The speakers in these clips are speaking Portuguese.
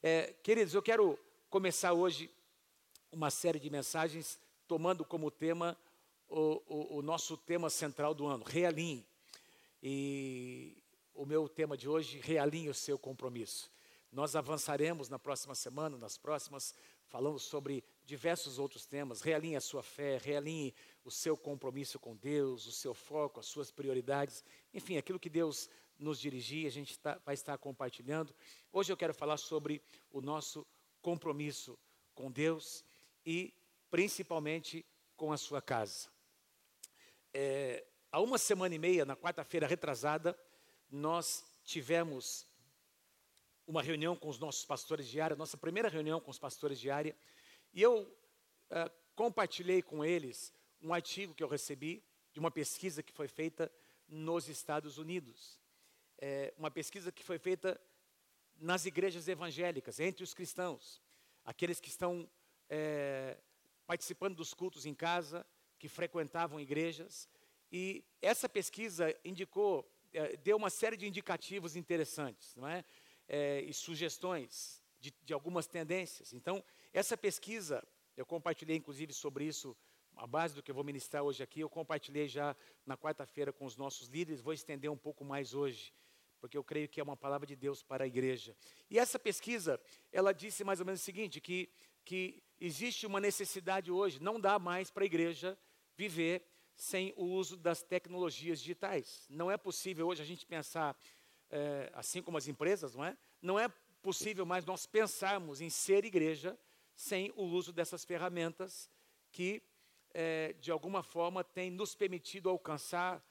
É, queridos, eu quero começar hoje uma série de mensagens tomando como tema o, o, o nosso tema central do ano, realinhe. E o meu tema de hoje, realinhe o seu compromisso. Nós avançaremos na próxima semana, nas próximas, falando sobre diversos outros temas. Realinhe a sua fé, realinhe o seu compromisso com Deus, o seu foco, as suas prioridades. Enfim, aquilo que Deus nos dirigir, a gente tá, vai estar compartilhando. Hoje eu quero falar sobre o nosso compromisso com Deus e principalmente com a sua casa. É, há uma semana e meia, na quarta-feira retrasada, nós tivemos uma reunião com os nossos pastores de área, nossa primeira reunião com os pastores de área, e eu é, compartilhei com eles um artigo que eu recebi de uma pesquisa que foi feita nos Estados Unidos. É, uma pesquisa que foi feita nas igrejas evangélicas, entre os cristãos, aqueles que estão é, participando dos cultos em casa, que frequentavam igrejas. E essa pesquisa indicou, é, deu uma série de indicativos interessantes, não é? é e sugestões de, de algumas tendências. Então, essa pesquisa, eu compartilhei inclusive sobre isso a base do que eu vou ministrar hoje aqui, eu compartilhei já na quarta-feira com os nossos líderes, vou estender um pouco mais hoje, porque eu creio que é uma palavra de Deus para a igreja. E essa pesquisa, ela disse mais ou menos o seguinte, que, que existe uma necessidade hoje, não dá mais para a igreja viver sem o uso das tecnologias digitais. Não é possível hoje a gente pensar, é, assim como as empresas, não é? Não é possível mais nós pensarmos em ser igreja sem o uso dessas ferramentas que é, de alguma forma, tem nos permitido alcançar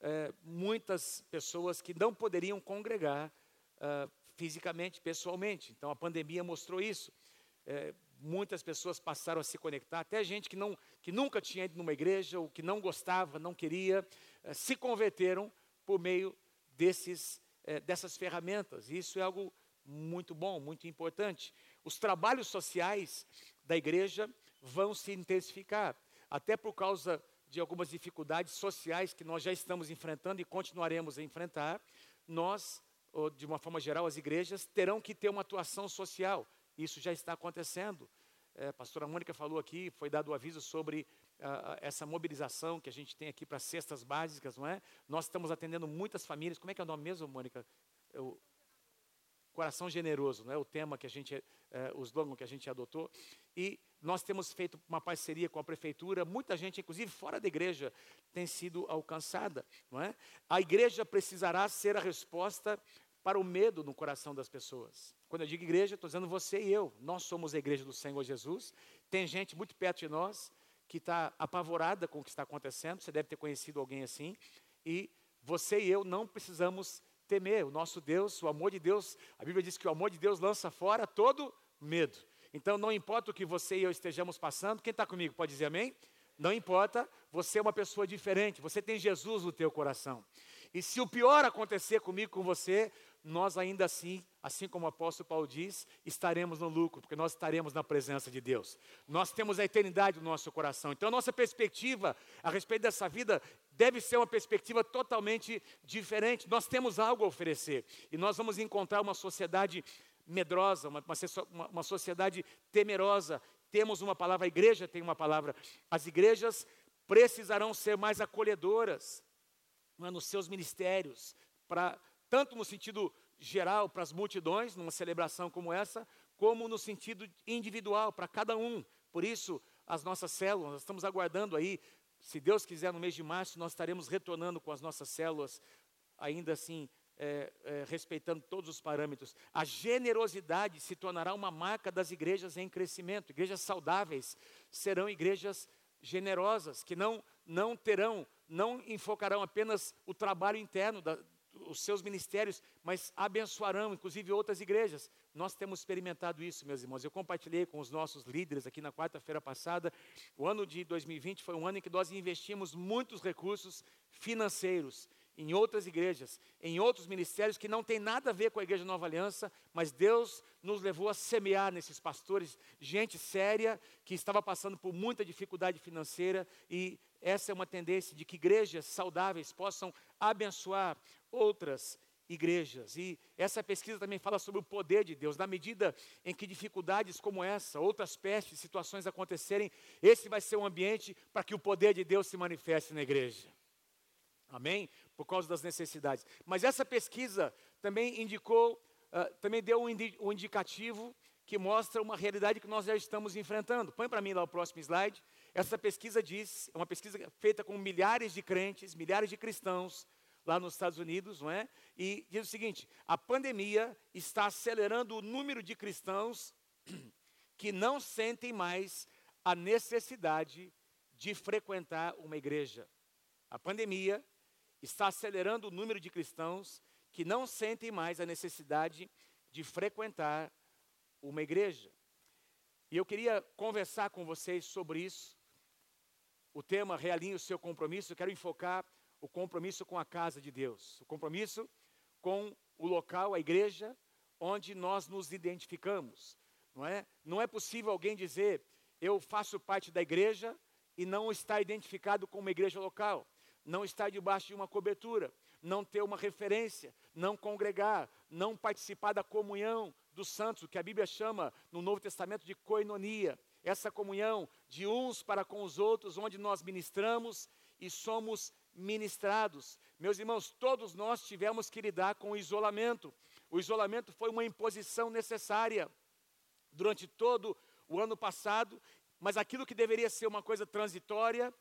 é, muitas pessoas que não poderiam congregar é, fisicamente, pessoalmente. Então, a pandemia mostrou isso. É, muitas pessoas passaram a se conectar, até gente que, não, que nunca tinha ido numa igreja, ou que não gostava, não queria, é, se converteram por meio desses, é, dessas ferramentas. Isso é algo muito bom, muito importante. Os trabalhos sociais da igreja vão se intensificar até por causa de algumas dificuldades sociais que nós já estamos enfrentando e continuaremos a enfrentar, nós, de uma forma geral, as igrejas terão que ter uma atuação social. Isso já está acontecendo. É, a pastora Mônica falou aqui, foi dado o aviso sobre uh, essa mobilização que a gente tem aqui para cestas básicas, não é? Nós estamos atendendo muitas famílias. Como é que é o nome mesmo, Mônica? Eu, coração generoso, não é o tema que a gente, é, o slogan que a gente adotou. E nós temos feito uma parceria com a prefeitura, muita gente, inclusive fora da igreja, tem sido alcançada. Não é? A igreja precisará ser a resposta para o medo no coração das pessoas. Quando eu digo igreja, estou dizendo você e eu. Nós somos a igreja do Senhor Jesus. Tem gente muito perto de nós que está apavorada com o que está acontecendo. Você deve ter conhecido alguém assim. E você e eu não precisamos temer. O nosso Deus, o amor de Deus, a Bíblia diz que o amor de Deus lança fora todo medo. Então, não importa o que você e eu estejamos passando, quem está comigo pode dizer amém? Não importa, você é uma pessoa diferente, você tem Jesus no teu coração. E se o pior acontecer comigo, com você, nós ainda assim, assim como o apóstolo Paulo diz, estaremos no lucro, porque nós estaremos na presença de Deus. Nós temos a eternidade no nosso coração. Então, a nossa perspectiva a respeito dessa vida deve ser uma perspectiva totalmente diferente. Nós temos algo a oferecer e nós vamos encontrar uma sociedade medrosa, uma, uma, uma sociedade temerosa. Temos uma palavra, a igreja tem uma palavra. As igrejas precisarão ser mais acolhedoras é, nos seus ministérios, para tanto no sentido geral para as multidões, numa celebração como essa, como no sentido individual para cada um. Por isso, as nossas células, nós estamos aguardando aí, se Deus quiser, no mês de março, nós estaremos retornando com as nossas células, ainda assim, é, é, respeitando todos os parâmetros. A generosidade se tornará uma marca das igrejas em crescimento. Igrejas saudáveis serão igrejas generosas, que não, não terão, não enfocarão apenas o trabalho interno, da, os seus ministérios, mas abençoarão, inclusive, outras igrejas. Nós temos experimentado isso, meus irmãos. Eu compartilhei com os nossos líderes aqui na quarta-feira passada. O ano de 2020 foi um ano em que nós investimos muitos recursos financeiros em outras igrejas, em outros ministérios que não tem nada a ver com a Igreja Nova Aliança, mas Deus nos levou a semear nesses pastores, gente séria que estava passando por muita dificuldade financeira e essa é uma tendência de que igrejas saudáveis possam abençoar outras igrejas. E essa pesquisa também fala sobre o poder de Deus. Na medida em que dificuldades como essa, outras pestes, situações acontecerem, esse vai ser um ambiente para que o poder de Deus se manifeste na igreja. Amém? Por causa das necessidades. Mas essa pesquisa também indicou, uh, também deu um, indi um indicativo que mostra uma realidade que nós já estamos enfrentando. Põe para mim lá o próximo slide. Essa pesquisa diz, é uma pesquisa feita com milhares de crentes, milhares de cristãos, lá nos Estados Unidos, não é? E diz o seguinte: a pandemia está acelerando o número de cristãos que não sentem mais a necessidade de frequentar uma igreja. A pandemia está acelerando o número de cristãos que não sentem mais a necessidade de frequentar uma igreja. E eu queria conversar com vocês sobre isso. O tema Realinhe o seu compromisso. Eu quero enfocar o compromisso com a casa de Deus, o compromisso com o local, a igreja, onde nós nos identificamos. Não é? Não é possível alguém dizer, eu faço parte da igreja e não estar identificado com uma igreja local, não estar debaixo de uma cobertura, não ter uma referência, não congregar, não participar da comunhão dos santos, o que a Bíblia chama no Novo Testamento de coinonia, essa comunhão de uns para com os outros, onde nós ministramos e somos ministrados. Meus irmãos, todos nós tivemos que lidar com o isolamento. O isolamento foi uma imposição necessária durante todo o ano passado, mas aquilo que deveria ser uma coisa transitória,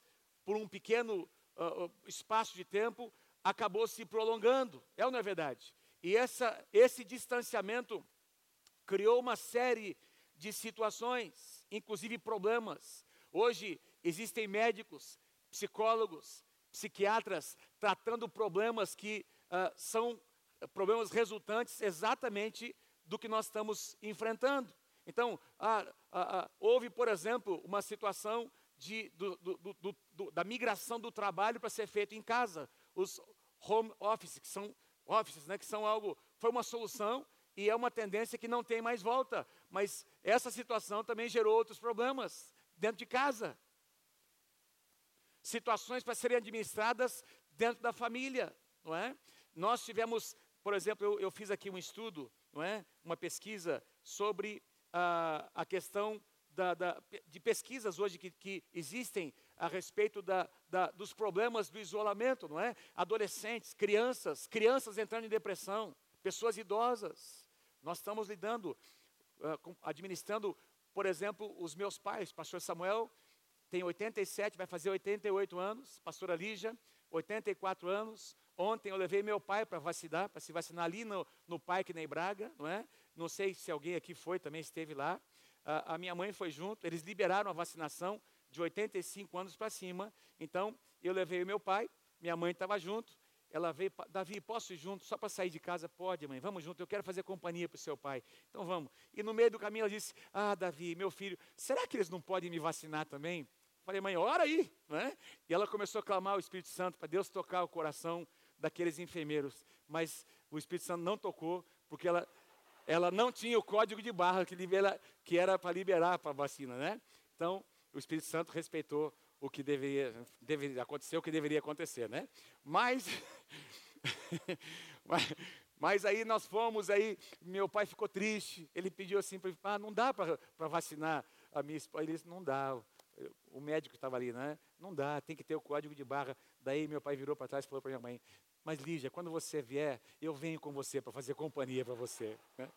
por um pequeno uh, espaço de tempo, acabou se prolongando. É ou não é verdade? E essa, esse distanciamento criou uma série de situações, inclusive problemas. Hoje existem médicos, psicólogos, psiquiatras tratando problemas que uh, são problemas resultantes exatamente do que nós estamos enfrentando. Então, ah, ah, ah, houve, por exemplo, uma situação de, do, do, do, da migração do trabalho para ser feito em casa. Os home office, que são offices, né, que são algo, foi uma solução e é uma tendência que não tem mais volta. Mas essa situação também gerou outros problemas dentro de casa situações para serem administradas dentro da família, não é? Nós tivemos, por exemplo, eu, eu fiz aqui um estudo, não é? Uma pesquisa sobre a, a questão da, da, de pesquisas hoje que, que, existem a respeito da, dos problemas do isolamento, não é? Adolescentes, crianças, crianças entrando em depressão, pessoas idosas. Nós estamos lidando, administrando, por exemplo, os meus pais, pastor Samuel tem 87, vai fazer 88 anos. Pastora Lígia, 84 anos. Ontem eu levei meu pai para vacinar, para se vacinar ali no, no Parque Ney Braga, não é? Não sei se alguém aqui foi, também esteve lá. a minha mãe foi junto, eles liberaram a vacinação de 85 anos para cima. Então, eu levei meu pai, minha mãe estava junto. Ela veio, Davi, posso ir junto só para sair de casa? Pode, mãe, vamos junto, eu quero fazer companhia para o seu pai. Então vamos. E no meio do caminho ela disse: Ah, Davi, meu filho, será que eles não podem me vacinar também? Falei, mãe, ora aí, né? E ela começou a clamar o Espírito Santo para Deus tocar o coração daqueles enfermeiros. Mas o Espírito Santo não tocou, porque ela, ela não tinha o código de barra que, libera, que era para liberar para a vacina, né? Então, o Espírito Santo respeitou o que deveria, deveria acontecer, o que deveria acontecer, né? Mas, mas, mas, aí nós fomos, aí meu pai ficou triste, ele pediu assim, ah, não dá para vacinar a minha esposa, ele disse, não dá, o médico estava ali, né? Não dá, tem que ter o código de barra. Daí meu pai virou para trás e falou para minha mãe: Mas Lígia, quando você vier, eu venho com você para fazer companhia para você. Né?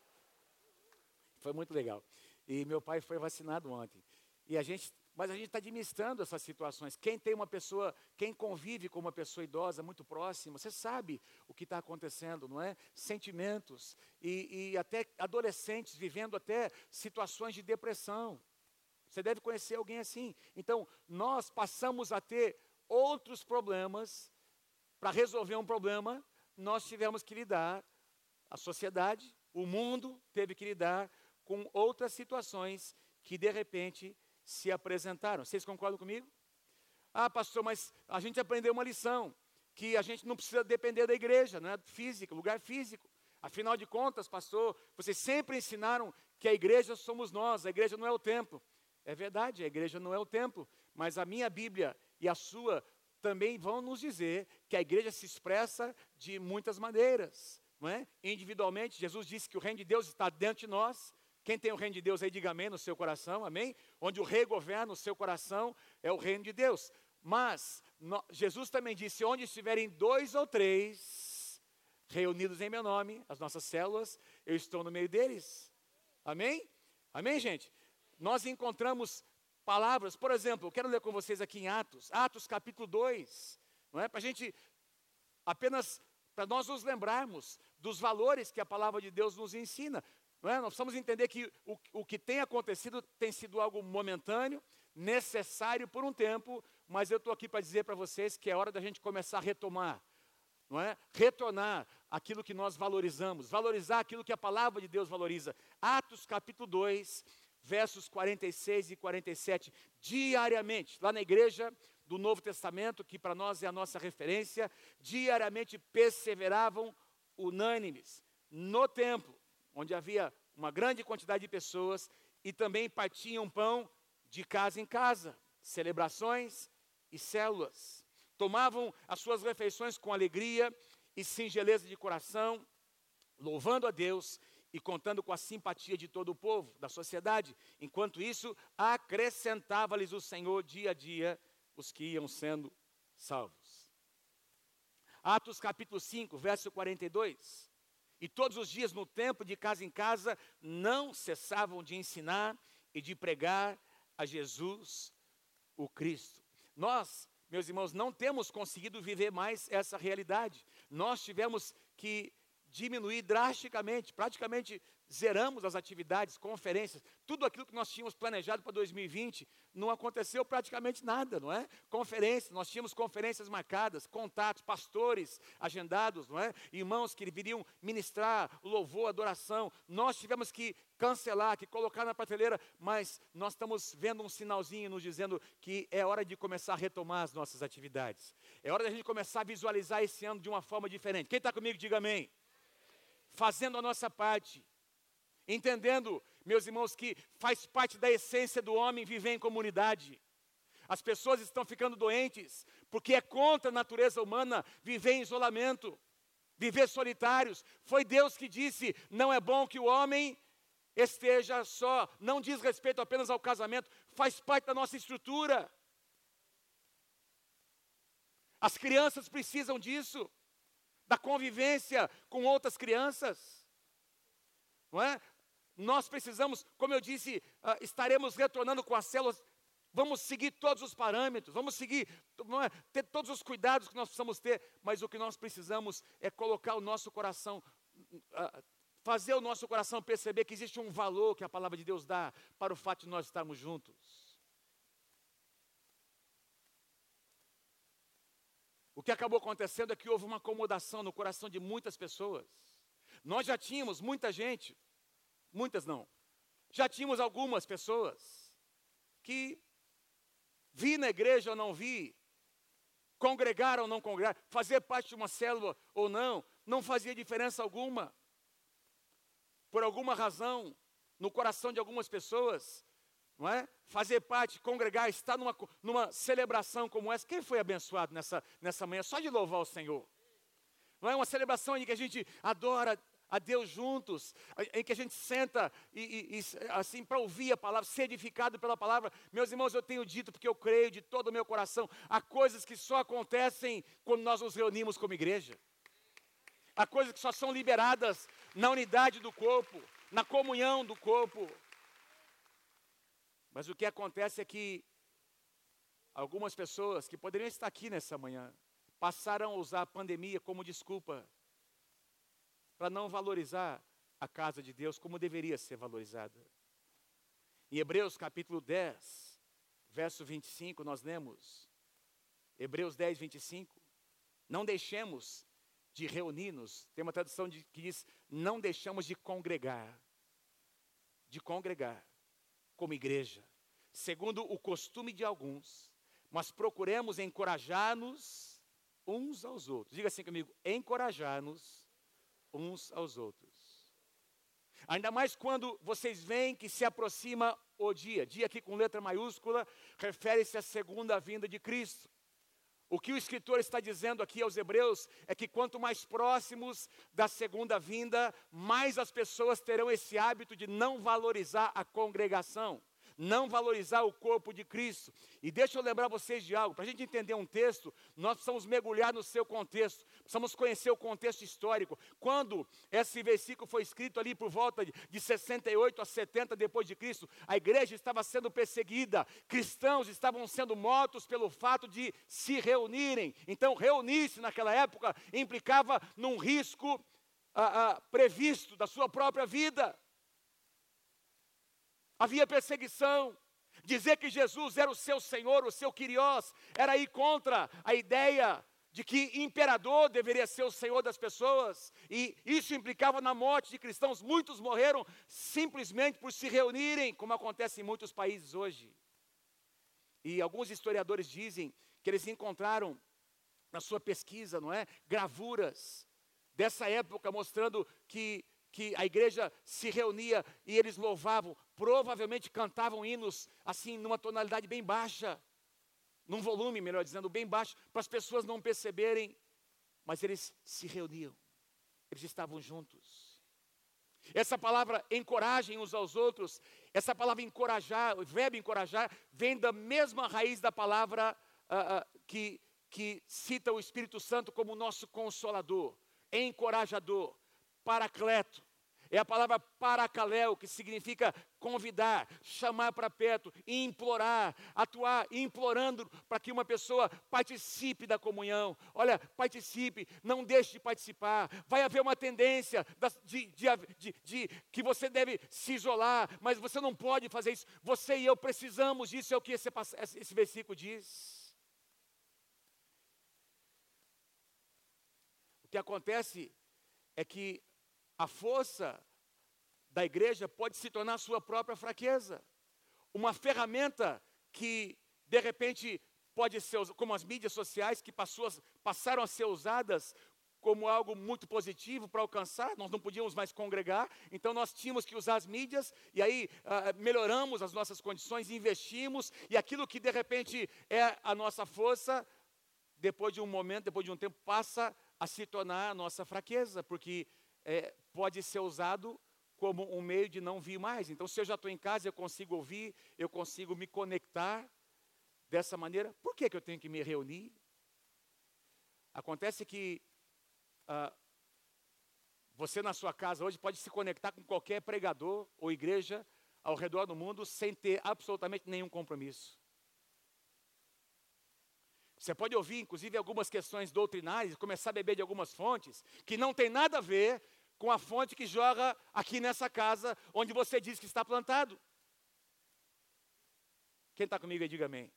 Foi muito legal. E meu pai foi vacinado ontem. E a gente, mas a gente está administrando essas situações. Quem tem uma pessoa, quem convive com uma pessoa idosa muito próxima, você sabe o que está acontecendo, não é? Sentimentos e, e até adolescentes vivendo até situações de depressão. Você deve conhecer alguém assim. Então, nós passamos a ter outros problemas. Para resolver um problema, nós tivemos que lidar, a sociedade, o mundo teve que lidar com outras situações que de repente se apresentaram. Vocês concordam comigo? Ah, pastor, mas a gente aprendeu uma lição, que a gente não precisa depender da igreja, não é física, lugar físico. Afinal de contas, pastor, vocês sempre ensinaram que a igreja somos nós, a igreja não é o templo. É verdade, a igreja não é o templo, mas a minha Bíblia e a sua também vão nos dizer que a igreja se expressa de muitas maneiras. não é? Individualmente, Jesus disse que o reino de Deus está dentro de nós. Quem tem o reino de Deus aí, diga amém no seu coração, amém? Onde o rei governa o seu coração é o reino de Deus. Mas no, Jesus também disse: onde estiverem dois ou três reunidos em meu nome, as nossas células, eu estou no meio deles. Amém? Amém, gente? Nós encontramos palavras, por exemplo, eu quero ler com vocês aqui em Atos, Atos capítulo 2, não é? Para a gente apenas para nós nos lembrarmos dos valores que a palavra de Deus nos ensina. Não é? Nós precisamos entender que o, o que tem acontecido tem sido algo momentâneo, necessário por um tempo, mas eu estou aqui para dizer para vocês que é hora da gente começar a retomar, não é? Retornar aquilo que nós valorizamos, valorizar aquilo que a palavra de Deus valoriza. Atos capítulo 2, versos 46 e 47, diariamente, lá na igreja, do Novo Testamento, que para nós é a nossa referência, diariamente perseveravam unânimes no templo, onde havia uma grande quantidade de pessoas, e também partiam pão de casa em casa, celebrações e células. Tomavam as suas refeições com alegria e singeleza de coração, louvando a Deus e contando com a simpatia de todo o povo, da sociedade. Enquanto isso, acrescentava-lhes o Senhor dia a dia os que iam sendo salvos. Atos capítulo 5, verso 42. E todos os dias no templo, de casa em casa, não cessavam de ensinar e de pregar a Jesus, o Cristo. Nós, meus irmãos, não temos conseguido viver mais essa realidade. Nós tivemos que diminuir drasticamente, praticamente zeramos as atividades, conferências, tudo aquilo que nós tínhamos planejado para 2020, não aconteceu praticamente nada, não é? Conferências, nós tínhamos conferências marcadas, contatos, pastores agendados, não é? Irmãos que viriam ministrar louvor, adoração, nós tivemos que cancelar, que colocar na prateleira, mas nós estamos vendo um sinalzinho nos dizendo que é hora de começar a retomar as nossas atividades. É hora da gente começar a visualizar esse ano de uma forma diferente. Quem está comigo, diga amém. Fazendo a nossa parte entendendo, meus irmãos, que faz parte da essência do homem viver em comunidade. As pessoas estão ficando doentes porque é contra a natureza humana viver em isolamento, viver solitários. Foi Deus que disse: não é bom que o homem esteja só. Não diz respeito apenas ao casamento, faz parte da nossa estrutura. As crianças precisam disso, da convivência com outras crianças. Não é? Nós precisamos, como eu disse, uh, estaremos retornando com as células. Vamos seguir todos os parâmetros, vamos seguir, é, ter todos os cuidados que nós precisamos ter, mas o que nós precisamos é colocar o nosso coração, uh, fazer o nosso coração perceber que existe um valor que a palavra de Deus dá para o fato de nós estarmos juntos. O que acabou acontecendo é que houve uma acomodação no coração de muitas pessoas. Nós já tínhamos muita gente muitas não. Já tínhamos algumas pessoas que vi na igreja ou não vi, congregar ou não congregar, fazer parte de uma célula ou não, não fazia diferença alguma. Por alguma razão, no coração de algumas pessoas, não é? Fazer parte, congregar, estar numa, numa celebração como essa. Quem foi abençoado nessa, nessa manhã só de louvar o Senhor? Não é uma celebração em que a gente adora a Deus juntos, em que a gente senta e, e, e assim para ouvir a palavra, ser edificado pela palavra. Meus irmãos, eu tenho dito porque eu creio de todo o meu coração, há coisas que só acontecem quando nós nos reunimos como igreja. Há coisas que só são liberadas na unidade do corpo, na comunhão do corpo. Mas o que acontece é que algumas pessoas que poderiam estar aqui nessa manhã passaram a usar a pandemia como desculpa para não valorizar a casa de Deus como deveria ser valorizada. Em Hebreus capítulo 10, verso 25, nós lemos, Hebreus 10, 25, não deixemos de reunir-nos, tem uma tradução de, que diz, não deixamos de congregar, de congregar como igreja, segundo o costume de alguns, mas procuremos encorajar-nos uns aos outros. Diga assim comigo, encorajar-nos uns aos outros. Ainda mais quando vocês veem que se aproxima o dia. Dia aqui com letra maiúscula refere-se à segunda vinda de Cristo. O que o escritor está dizendo aqui aos Hebreus é que quanto mais próximos da segunda vinda, mais as pessoas terão esse hábito de não valorizar a congregação não valorizar o corpo de Cristo. E deixa eu lembrar vocês de algo: para a gente entender um texto, nós precisamos mergulhar no seu contexto, precisamos conhecer o contexto histórico. Quando esse versículo foi escrito ali por volta de 68 a 70 depois de Cristo, a igreja estava sendo perseguida, cristãos estavam sendo mortos pelo fato de se reunirem. Então, reunir-se naquela época implicava num risco ah, ah, previsto da sua própria vida havia perseguição. Dizer que Jesus era o seu Senhor, o seu Quiriós, era ir contra a ideia de que imperador deveria ser o Senhor das pessoas, e isso implicava na morte de cristãos. Muitos morreram simplesmente por se reunirem, como acontece em muitos países hoje. E alguns historiadores dizem que eles encontraram na sua pesquisa, não é, gravuras dessa época mostrando que que a igreja se reunia e eles louvavam, provavelmente cantavam hinos assim numa tonalidade bem baixa, num volume, melhor dizendo, bem baixo, para as pessoas não perceberem, mas eles se reuniam. Eles estavam juntos. Essa palavra encorajem uns aos outros, essa palavra encorajar, o verbo encorajar, vem da mesma raiz da palavra uh, uh, que, que cita o Espírito Santo como nosso consolador, encorajador paracleto. É a palavra paracaléu, que significa convidar, chamar para perto, implorar, atuar, implorando para que uma pessoa participe da comunhão. Olha, participe, não deixe de participar. Vai haver uma tendência de, de, de, de, que você deve se isolar, mas você não pode fazer isso. Você e eu precisamos disso, é o que esse, esse versículo diz. O que acontece é que a força da igreja pode se tornar sua própria fraqueza. Uma ferramenta que, de repente, pode ser, como as mídias sociais, que passou, passaram a ser usadas como algo muito positivo para alcançar, nós não podíamos mais congregar, então nós tínhamos que usar as mídias, e aí ah, melhoramos as nossas condições, investimos, e aquilo que de repente é a nossa força, depois de um momento, depois de um tempo, passa a se tornar a nossa fraqueza, porque é, pode ser usado como um meio de não vir mais. Então, se eu já estou em casa, eu consigo ouvir, eu consigo me conectar dessa maneira. Por que, que eu tenho que me reunir? Acontece que ah, você na sua casa hoje pode se conectar com qualquer pregador ou igreja ao redor do mundo sem ter absolutamente nenhum compromisso. Você pode ouvir, inclusive, algumas questões doutrinárias, começar a beber de algumas fontes que não tem nada a ver com a fonte que joga aqui nessa casa onde você diz que está plantado. Quem está comigo aí, diga amém.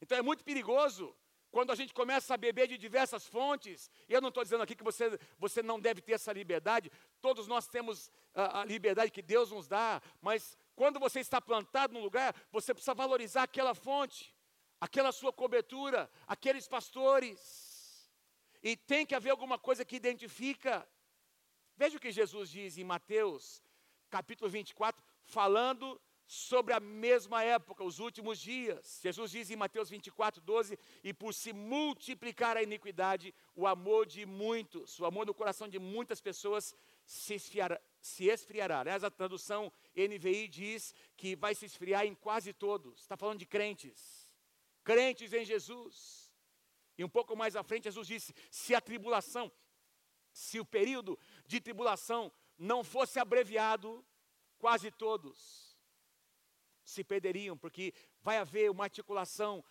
Então é muito perigoso quando a gente começa a beber de diversas fontes, e eu não estou dizendo aqui que você, você não deve ter essa liberdade, todos nós temos a, a liberdade que Deus nos dá, mas quando você está plantado num lugar, você precisa valorizar aquela fonte, aquela sua cobertura, aqueles pastores, e tem que haver alguma coisa que identifica. Veja o que Jesus diz em Mateus, capítulo 24, falando sobre a mesma época, os últimos dias. Jesus diz em Mateus 24, 12: E por se multiplicar a iniquidade, o amor de muitos, o amor no coração de muitas pessoas se esfriará. Se esfriará. Aliás, a tradução NVI diz que vai se esfriar em quase todos. Está falando de crentes. Crentes em Jesus. E um pouco mais à frente, Jesus disse: se a tribulação, se o período de tribulação não fosse abreviado, quase todos se perderiam, porque vai haver uma articulação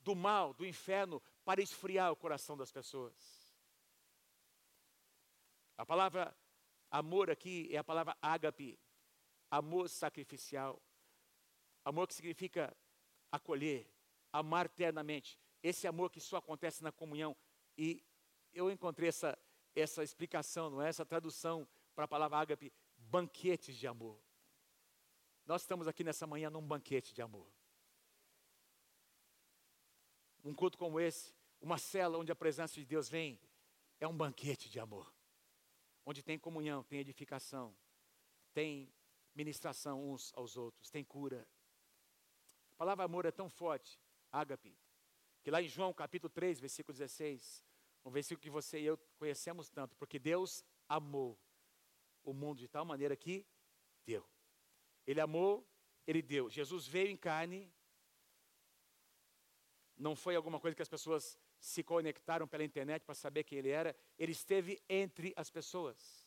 do mal, do inferno, para esfriar o coração das pessoas. A palavra amor aqui é a palavra ágape, amor sacrificial, amor que significa acolher, amar ternamente. Esse amor que só acontece na comunhão. E eu encontrei essa, essa explicação, não é? essa tradução para a palavra ágape, banquetes de amor. Nós estamos aqui nessa manhã num banquete de amor. Um culto como esse, uma cela onde a presença de Deus vem, é um banquete de amor. Onde tem comunhão, tem edificação, tem ministração uns aos outros, tem cura. A palavra amor é tão forte, ágape, que lá em João capítulo 3, versículo 16, um versículo que você e eu conhecemos tanto, porque Deus amou o mundo de tal maneira que deu. Ele amou, ele deu. Jesus veio em carne, não foi alguma coisa que as pessoas se conectaram pela internet para saber quem ele era, ele esteve entre as pessoas.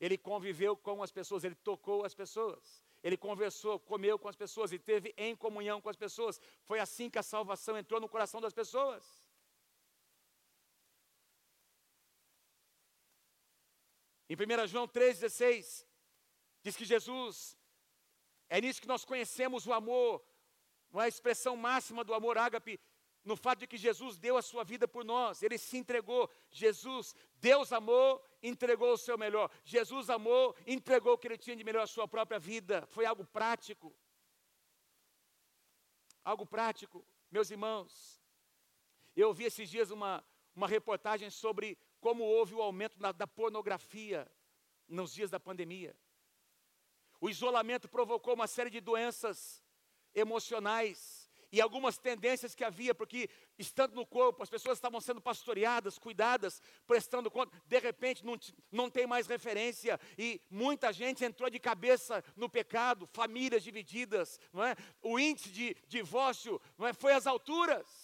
Ele conviveu com as pessoas, ele tocou as pessoas, ele conversou, comeu com as pessoas, ele teve em comunhão com as pessoas. Foi assim que a salvação entrou no coração das pessoas. Em 1 João 3,16, diz que Jesus, é nisso que nós conhecemos o amor, uma expressão máxima do amor ágape, no fato de que Jesus deu a sua vida por nós, ele se entregou. Jesus, Deus amou, entregou o seu melhor. Jesus amou, entregou o que ele tinha de melhor, a sua própria vida. Foi algo prático. Algo prático, meus irmãos. Eu ouvi esses dias uma, uma reportagem sobre como houve o aumento da, da pornografia nos dias da pandemia. O isolamento provocou uma série de doenças emocionais e algumas tendências que havia, porque estando no corpo, as pessoas estavam sendo pastoreadas, cuidadas, prestando conta, de repente não, não tem mais referência, e muita gente entrou de cabeça no pecado, famílias divididas, não é? o índice de divórcio não é? foi às alturas.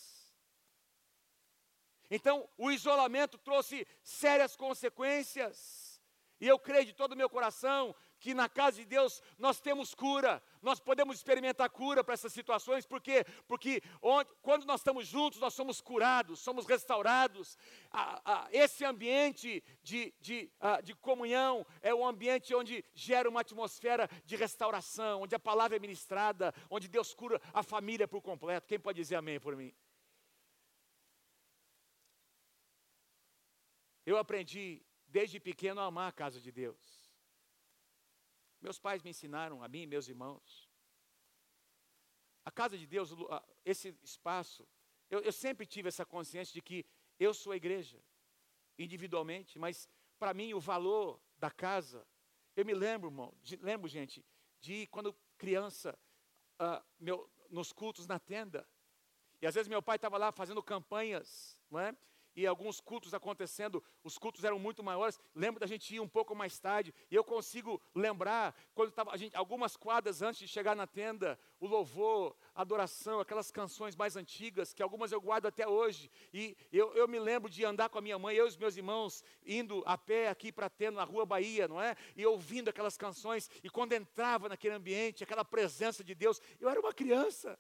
Então, o isolamento trouxe sérias consequências. E eu creio de todo o meu coração que na casa de Deus nós temos cura, nós podemos experimentar cura para essas situações, por quê? Porque onde, quando nós estamos juntos, nós somos curados, somos restaurados. esse ambiente de, de, de comunhão é um ambiente onde gera uma atmosfera de restauração, onde a palavra é ministrada, onde Deus cura a família por completo. Quem pode dizer amém por mim? Eu aprendi desde pequeno a amar a casa de Deus. Meus pais me ensinaram, a mim e meus irmãos. A casa de Deus, esse espaço, eu, eu sempre tive essa consciência de que eu sou a igreja, individualmente, mas para mim o valor da casa, eu me lembro, irmão, de, lembro, gente, de quando criança, uh, meu, nos cultos na tenda, e às vezes meu pai estava lá fazendo campanhas, não é? E alguns cultos acontecendo, os cultos eram muito maiores. Lembro da gente ir um pouco mais tarde, e eu consigo lembrar, quando estava a gente, algumas quadras antes de chegar na tenda, o louvor, a adoração, aquelas canções mais antigas, que algumas eu guardo até hoje. E eu, eu me lembro de andar com a minha mãe, eu e os meus irmãos, indo a pé aqui para a tenda, na rua Bahia, não é? E ouvindo aquelas canções, e quando entrava naquele ambiente, aquela presença de Deus, eu era uma criança.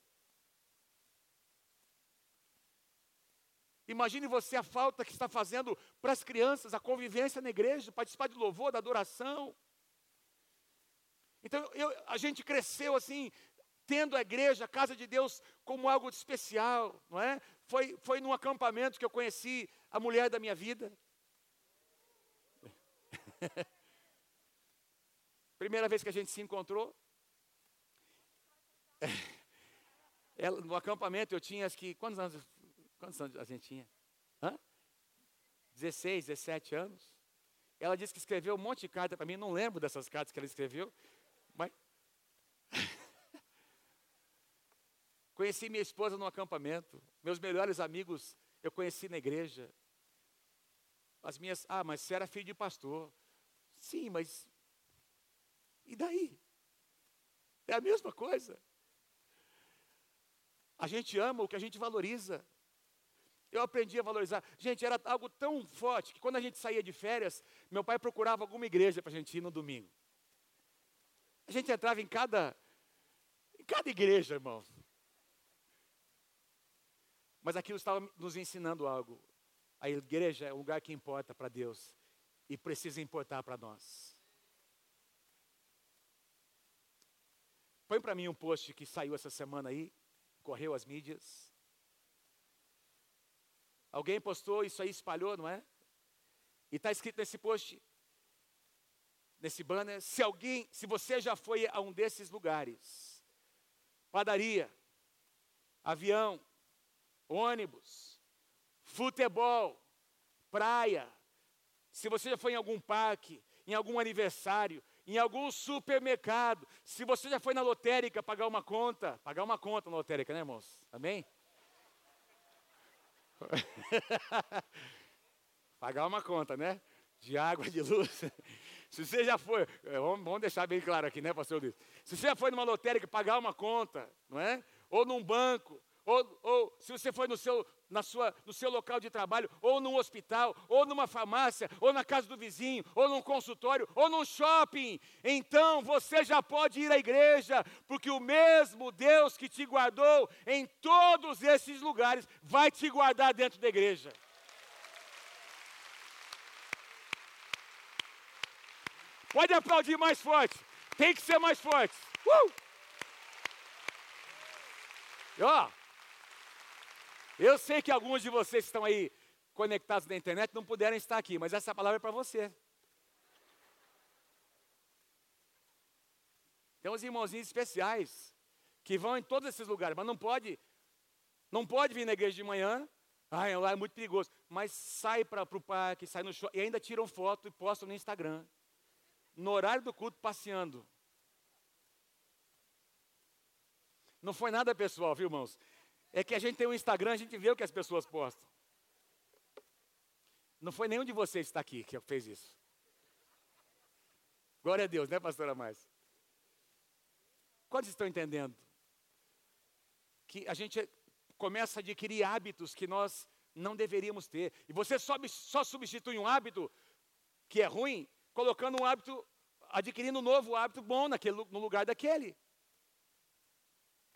Imagine você a falta que está fazendo para as crianças, a convivência na igreja, participar de louvor, da adoração. Então, eu, a gente cresceu assim, tendo a igreja, a casa de Deus, como algo especial, não é? Foi, foi num acampamento que eu conheci a mulher da minha vida. Primeira vez que a gente se encontrou. Ela, no acampamento eu tinha acho que. Quantos anos? Quantos anos a gente tinha? Hã? 16, 17 anos. Ela disse que escreveu um monte de carta para mim, não lembro dessas cartas que ela escreveu, mas. conheci minha esposa no acampamento, meus melhores amigos eu conheci na igreja. As minhas, ah, mas você era filho de pastor. Sim, mas. E daí? É a mesma coisa. A gente ama o que a gente valoriza. Eu aprendi a valorizar. Gente, era algo tão forte que quando a gente saía de férias, meu pai procurava alguma igreja para a gente ir no domingo. A gente entrava em cada, em cada igreja, irmão. Mas aquilo estava nos ensinando algo. A igreja é um lugar que importa para Deus e precisa importar para nós. Põe para mim um post que saiu essa semana aí, correu as mídias. Alguém postou isso aí, espalhou, não é? E está escrito nesse post, nesse banner, se alguém, se você já foi a um desses lugares, padaria, avião, ônibus, futebol, praia, se você já foi em algum parque, em algum aniversário, em algum supermercado, se você já foi na lotérica pagar uma conta, pagar uma conta na lotérica, né, irmãos? Amém? Pagar uma conta, né? De água, de luz. Se você já foi, é, vamos deixar bem claro aqui, né, pastor Luiz? Se você já foi numa lotérica pagar uma conta, não é? Ou num banco, ou, ou se você foi no seu, na sua, no seu local de trabalho, ou num hospital, ou numa farmácia, ou na casa do vizinho, ou num consultório, ou num shopping, então você já pode ir à igreja, porque o mesmo Deus que te guardou em todos esses lugares vai te guardar dentro da igreja. Pode aplaudir mais forte. Tem que ser mais forte. Uh! E, ó, eu sei que alguns de vocês que estão aí conectados na internet não puderam estar aqui, mas essa palavra é para você. Tem uns irmãozinhos especiais que vão em todos esses lugares, mas não pode, não pode vir na igreja de manhã. Ai, lá é muito perigoso. Mas sai para o parque, sai no show e ainda tiram foto e postam no Instagram no horário do culto passeando. Não foi nada pessoal, viu, irmãos? É que a gente tem um Instagram, a gente vê o que as pessoas postam. Não foi nenhum de vocês que está aqui que fez isso. Glória a Deus, né, pastora Mais? Quantos estão entendendo? Que a gente começa a adquirir hábitos que nós não deveríamos ter. E você só, só substitui um hábito que é ruim colocando um hábito, adquirindo um novo hábito bom naquele, no lugar daquele.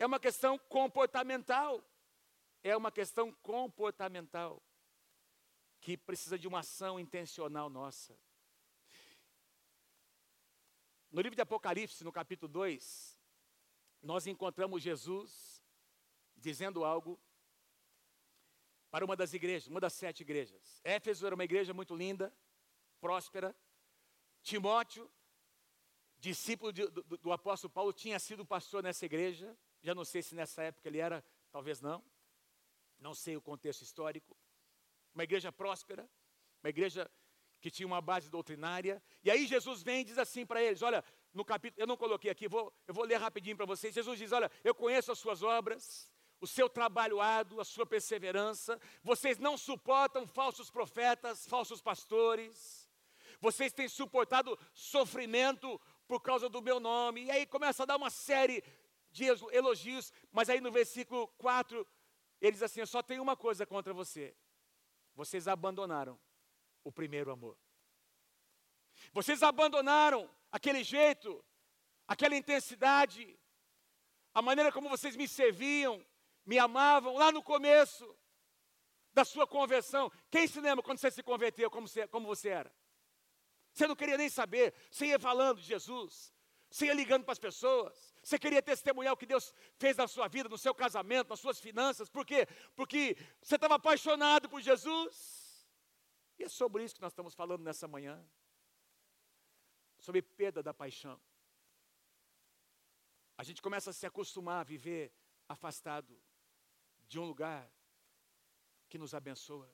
É uma questão comportamental. É uma questão comportamental que precisa de uma ação intencional nossa. No livro de Apocalipse, no capítulo 2, nós encontramos Jesus dizendo algo para uma das igrejas, uma das sete igrejas. Éfeso era uma igreja muito linda, próspera, Timóteo, discípulo de, do, do apóstolo Paulo, tinha sido pastor nessa igreja. Já não sei se nessa época ele era, talvez não. Não sei o contexto histórico. Uma igreja próspera, uma igreja que tinha uma base doutrinária. E aí Jesus vem e diz assim para eles: Olha, no capítulo, eu não coloquei aqui, vou, eu vou ler rapidinho para vocês. Jesus diz: Olha, eu conheço as suas obras, o seu trabalho árduo, a sua perseverança. Vocês não suportam falsos profetas, falsos pastores vocês têm suportado sofrimento por causa do meu nome. E aí começa a dar uma série de elogios, mas aí no versículo 4, ele diz assim: Eu só tenho uma coisa contra você. Vocês abandonaram o primeiro amor. Vocês abandonaram aquele jeito, aquela intensidade, a maneira como vocês me serviam, me amavam lá no começo da sua conversão. Quem se lembra quando você se converteu, como você, como você era? Você não queria nem saber, você ia falando de Jesus, você ia ligando para as pessoas, você queria testemunhar o que Deus fez na sua vida, no seu casamento, nas suas finanças, por quê? Porque você estava apaixonado por Jesus. E é sobre isso que nós estamos falando nessa manhã. Sobre perda da paixão. A gente começa a se acostumar a viver afastado de um lugar que nos abençoa.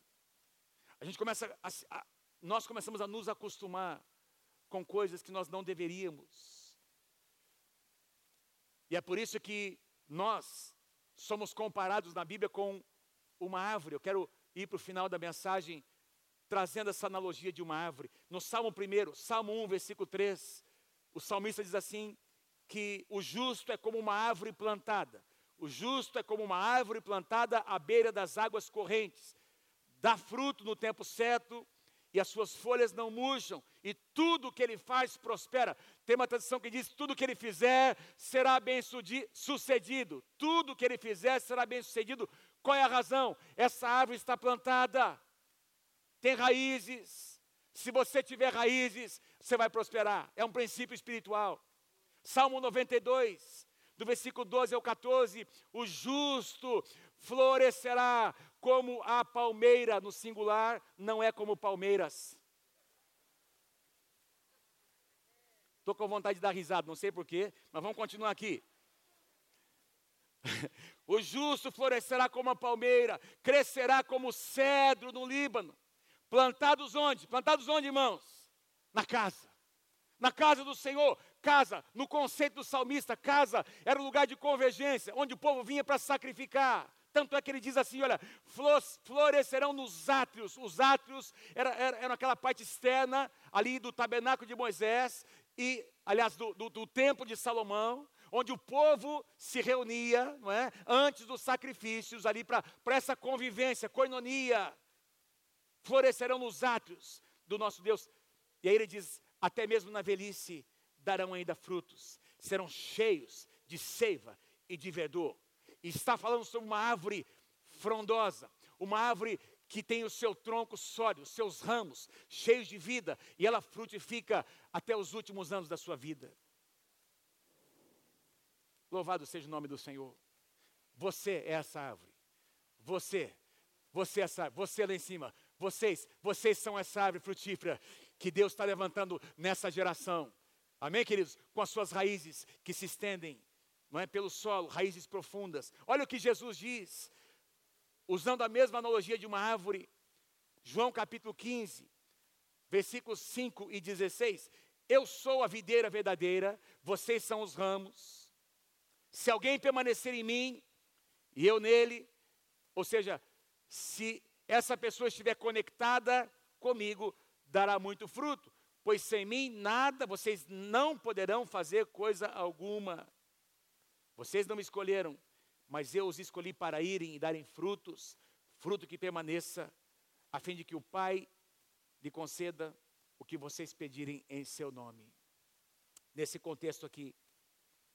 A gente começa a, a, nós começamos a nos acostumar com coisas que nós não deveríamos. E é por isso que nós somos comparados na Bíblia com uma árvore. Eu quero ir para o final da mensagem trazendo essa analogia de uma árvore. No Salmo 1, Salmo 1, versículo 3, o salmista diz assim: que o justo é como uma árvore plantada. O justo é como uma árvore plantada à beira das águas correntes. Dá fruto no tempo certo e as suas folhas não murcham, e tudo que ele faz prospera. Tem uma tradição que diz: tudo que ele fizer será bem sucedido. Tudo que ele fizer será bem sucedido. Qual é a razão? Essa árvore está plantada, tem raízes. Se você tiver raízes, você vai prosperar. É um princípio espiritual. Salmo 92, do versículo 12 ao 14: o justo florescerá como a palmeira no singular, não é como palmeiras. Estou com vontade de dar risada, não sei porquê, mas vamos continuar aqui. o justo florescerá como a palmeira, crescerá como cedro no Líbano. Plantados onde? Plantados onde, irmãos? Na casa. Na casa do Senhor. Casa, no conceito do salmista, casa era o lugar de convergência, onde o povo vinha para sacrificar Tanto é que ele diz assim: olha, florescerão nos átrios. Os átrios eram era, era aquela parte externa ali do tabernáculo de Moisés, e, aliás, do, do, do templo de Salomão, onde o povo se reunia, não é? Antes dos sacrifícios, ali para essa convivência, coinonia. Florescerão nos átrios do nosso Deus. E aí ele diz: até mesmo na velhice darão ainda frutos, serão cheios de seiva e de verdor. E está falando sobre uma árvore frondosa, uma árvore que tem o seu tronco sólido, seus ramos cheios de vida, e ela frutifica até os últimos anos da sua vida. Louvado seja o nome do Senhor. Você é essa árvore. Você, você é essa árvore, você lá em cima. Vocês, vocês são essa árvore frutífera que Deus está levantando nessa geração. Amém, queridos? Com as suas raízes que se estendem não é, pelo solo, raízes profundas. Olha o que Jesus diz, usando a mesma analogia de uma árvore. João capítulo 15, versículos 5 e 16. Eu sou a videira verdadeira, vocês são os ramos. Se alguém permanecer em mim e eu nele, ou seja, se essa pessoa estiver conectada comigo, dará muito fruto, pois sem mim nada vocês não poderão fazer coisa alguma. Vocês não me escolheram, mas eu os escolhi para irem e darem frutos, fruto que permaneça, a fim de que o Pai lhe conceda o que vocês pedirem em seu nome. Nesse contexto aqui,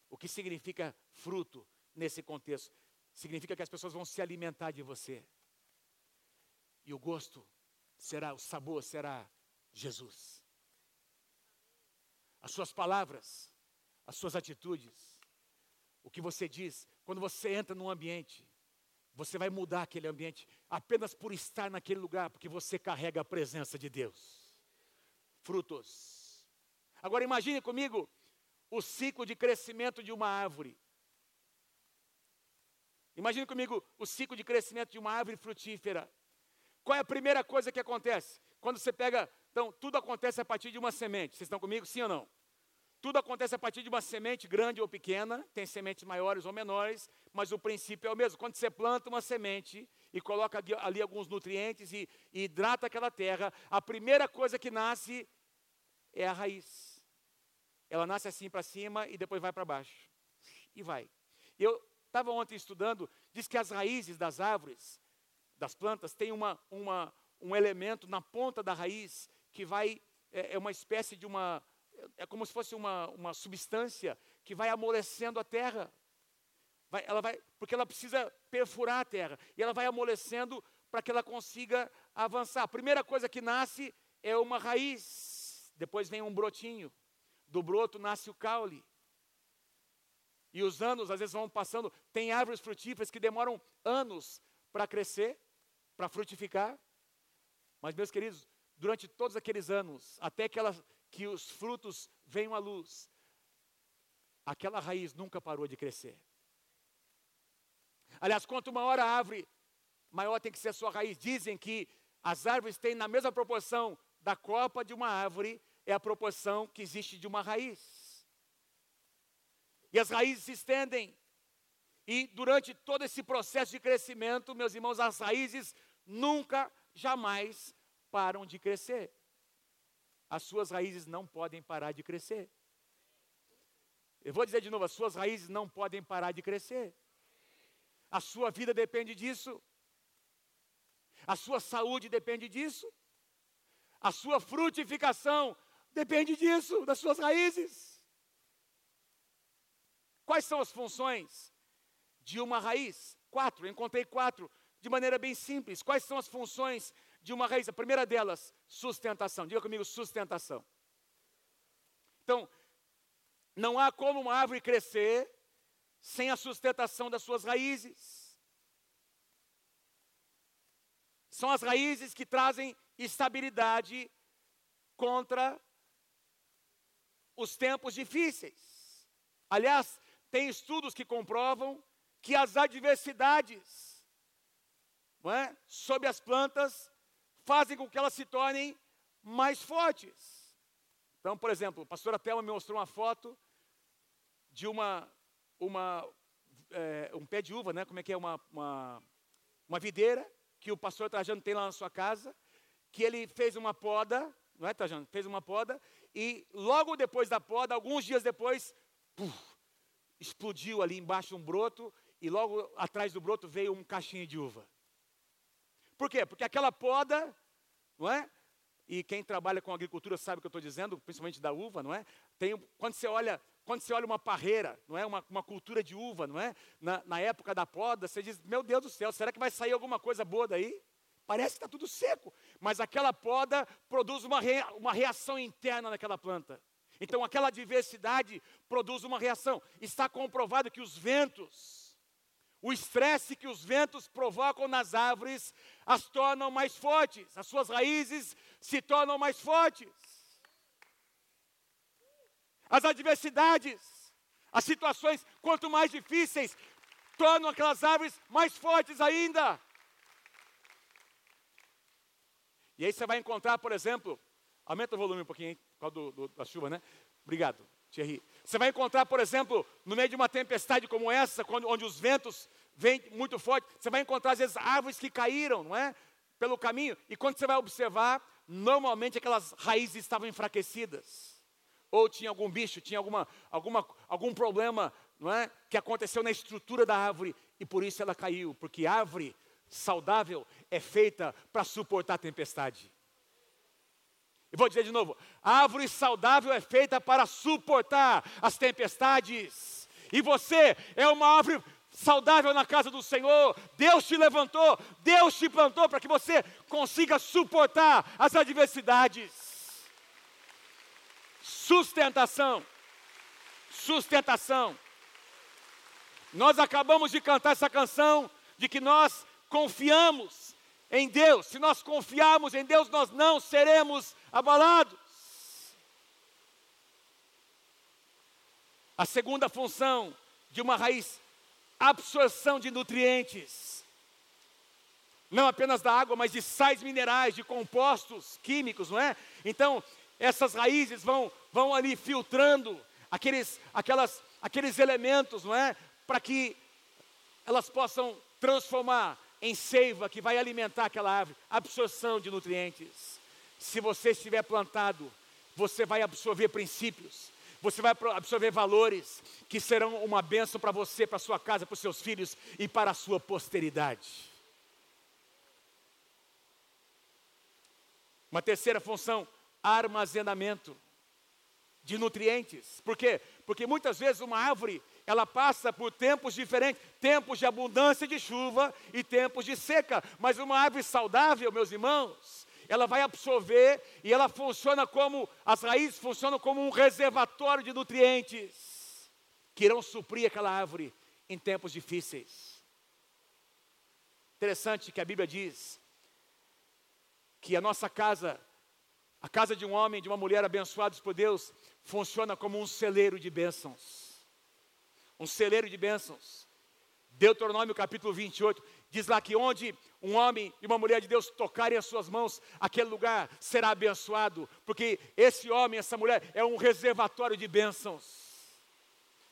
o que significa fruto nesse contexto? Significa que as pessoas vão se alimentar de você. E o gosto será, o sabor será Jesus. As suas palavras, as suas atitudes, o que você diz, quando você entra num ambiente, você vai mudar aquele ambiente apenas por estar naquele lugar, porque você carrega a presença de Deus. Frutos. Agora imagine comigo o ciclo de crescimento de uma árvore. Imagine comigo o ciclo de crescimento de uma árvore frutífera. Qual é a primeira coisa que acontece? Quando você pega, então, tudo acontece a partir de uma semente. Vocês estão comigo, sim ou não? Tudo acontece a partir de uma semente grande ou pequena, tem sementes maiores ou menores, mas o princípio é o mesmo. Quando você planta uma semente e coloca ali alguns nutrientes e, e hidrata aquela terra, a primeira coisa que nasce é a raiz. Ela nasce assim para cima e depois vai para baixo. E vai. Eu estava ontem estudando, diz que as raízes das árvores, das plantas, têm uma, uma, um elemento na ponta da raiz que vai, é, é uma espécie de uma é como se fosse uma, uma substância que vai amolecendo a terra. Vai, ela vai, porque ela precisa perfurar a terra. E ela vai amolecendo para que ela consiga avançar. A primeira coisa que nasce é uma raiz. Depois vem um brotinho. Do broto nasce o caule. E os anos às vezes vão passando. Tem árvores frutíferas que demoram anos para crescer, para frutificar. Mas, meus queridos, durante todos aqueles anos, até que ela que os frutos venham à luz, aquela raiz nunca parou de crescer. Aliás, quanto maior a árvore, maior tem que ser a sua raiz. Dizem que as árvores têm na mesma proporção da copa de uma árvore, é a proporção que existe de uma raiz. E as raízes se estendem. E durante todo esse processo de crescimento, meus irmãos, as raízes nunca, jamais param de crescer as suas raízes não podem parar de crescer. Eu vou dizer de novo: as suas raízes não podem parar de crescer. A sua vida depende disso. A sua saúde depende disso. A sua frutificação depende disso, das suas raízes. Quais são as funções de uma raiz? Quatro, encontrei quatro, de maneira bem simples. Quais são as funções de uma raiz. A primeira delas, sustentação. Diga comigo, sustentação. Então, não há como uma árvore crescer sem a sustentação das suas raízes. São as raízes que trazem estabilidade contra os tempos difíceis. Aliás, tem estudos que comprovam que as adversidades é, sobre as plantas fazem com que elas se tornem mais fortes. Então, por exemplo, a pastora Thelma me mostrou uma foto de uma, uma é, um pé de uva, né? Como é que é uma, uma uma videira que o pastor Trajano tem lá na sua casa, que ele fez uma poda, não é, Trajano? Fez uma poda, e logo depois da poda, alguns dias depois, puf, explodiu ali embaixo um broto, e logo atrás do broto veio um caixinho de uva. Por quê? Porque aquela poda, não é? E quem trabalha com agricultura sabe o que eu estou dizendo, principalmente da uva, não é? Tem, quando você olha, quando você olha uma parreira, não é? Uma, uma cultura de uva, não é? Na, na época da poda, você diz, meu Deus do céu, será que vai sair alguma coisa boa daí? Parece que está tudo seco, mas aquela poda produz uma, uma reação interna naquela planta. Então aquela diversidade produz uma reação. Está comprovado que os ventos, o estresse que os ventos provocam nas árvores, as tornam mais fortes, as suas raízes se tornam mais fortes. As adversidades, as situações, quanto mais difíceis, tornam aquelas árvores mais fortes ainda. E aí você vai encontrar, por exemplo, aumenta o volume um pouquinho, por causa do, do, da chuva, né? Obrigado, Thierry. Você vai encontrar, por exemplo, no meio de uma tempestade como essa, quando, onde os ventos vêm muito fortes, você vai encontrar às vezes árvores que caíram, não é? Pelo caminho. E quando você vai observar, normalmente aquelas raízes estavam enfraquecidas. Ou tinha algum bicho, tinha alguma, alguma, algum problema não é? que aconteceu na estrutura da árvore e por isso ela caiu, porque árvore saudável é feita para suportar a tempestade. Vou dizer de novo: árvore saudável é feita para suportar as tempestades. E você é uma árvore saudável na casa do Senhor. Deus te levantou, Deus te plantou para que você consiga suportar as adversidades. Sustentação. Sustentação. Nós acabamos de cantar essa canção de que nós confiamos em Deus. Se nós confiarmos em Deus, nós não seremos abalados. A segunda função de uma raiz, absorção de nutrientes. Não apenas da água, mas de sais minerais, de compostos químicos, não é? Então, essas raízes vão, vão ali filtrando aqueles, aquelas, aqueles elementos, não é? Para que elas possam transformar em seiva que vai alimentar aquela árvore, absorção de nutrientes. Se você estiver plantado, você vai absorver princípios, você vai absorver valores que serão uma bênção para você, para sua casa, para os seus filhos e para a sua posteridade. Uma terceira função, armazenamento de nutrientes. Por quê? Porque muitas vezes uma árvore ela passa por tempos diferentes, tempos de abundância de chuva e tempos de seca. Mas uma árvore saudável, meus irmãos, ela vai absorver e ela funciona como, as raízes funcionam como um reservatório de nutrientes que irão suprir aquela árvore em tempos difíceis. Interessante que a Bíblia diz que a nossa casa, a casa de um homem, de uma mulher abençoados por Deus, funciona como um celeiro de bênçãos um celeiro de bênçãos. Deuteronômio capítulo 28 diz lá que onde um homem e uma mulher de Deus tocarem as suas mãos, aquele lugar será abençoado, porque esse homem, essa mulher é um reservatório de bênçãos.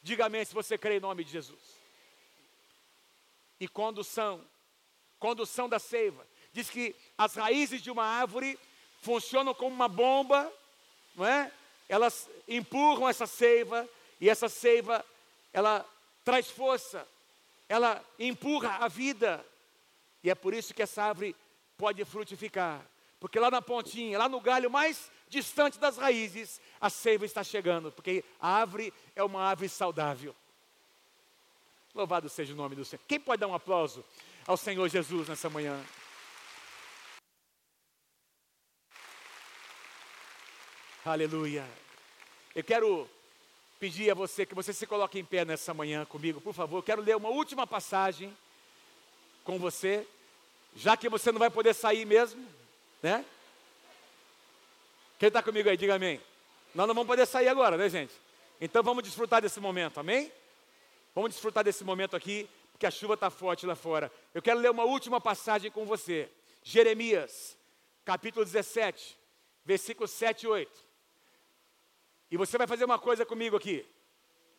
Diga amém se você crê em nome de Jesus. E condução, condução da seiva. Diz que as raízes de uma árvore funcionam como uma bomba, não é? Elas empurram essa seiva e essa seiva ela traz força, ela empurra a vida. E é por isso que essa árvore pode frutificar. Porque lá na pontinha, lá no galho mais distante das raízes, a seiva está chegando. Porque a árvore é uma árvore saudável. Louvado seja o nome do Senhor. Quem pode dar um aplauso ao Senhor Jesus nessa manhã? Aleluia. Eu quero pedir a você que você se coloque em pé nessa manhã comigo, por favor. Eu quero ler uma última passagem com você, já que você não vai poder sair mesmo, né? Quem está comigo aí, diga amém. Nós não vamos poder sair agora, né, gente? Então vamos desfrutar desse momento, amém? Vamos desfrutar desse momento aqui, porque a chuva está forte lá fora. Eu quero ler uma última passagem com você. Jeremias, capítulo 17, versículos 7 e 8. E você vai fazer uma coisa comigo aqui.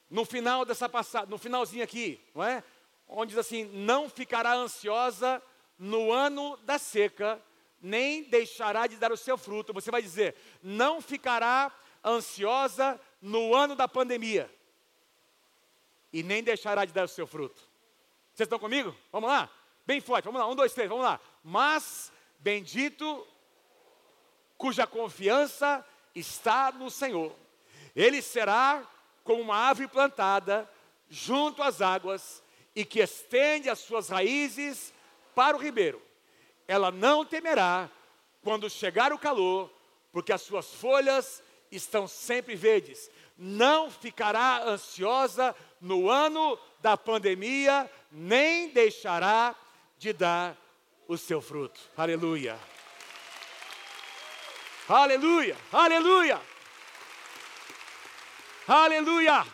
No final dessa passada, no finalzinho aqui, não é? Onde diz assim: não ficará ansiosa no ano da seca, nem deixará de dar o seu fruto. Você vai dizer: não ficará ansiosa no ano da pandemia, e nem deixará de dar o seu fruto. Vocês estão comigo? Vamos lá? Bem forte, vamos lá, um, dois, três, vamos lá. Mas bendito cuja confiança está no Senhor. Ele será como uma árvore plantada junto às águas e que estende as suas raízes para o ribeiro. Ela não temerá quando chegar o calor, porque as suas folhas estão sempre verdes. Não ficará ansiosa no ano da pandemia, nem deixará de dar o seu fruto. Aleluia. Aleluia, aleluia, aleluia.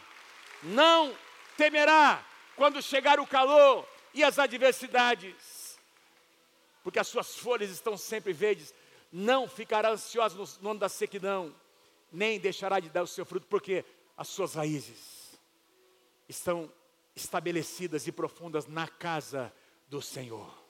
Não temerá quando chegar o calor e as adversidades, porque as suas folhas estão sempre verdes. Não ficará ansioso no, no ano da sequidão, nem deixará de dar o seu fruto, porque as suas raízes estão estabelecidas e profundas na casa do Senhor.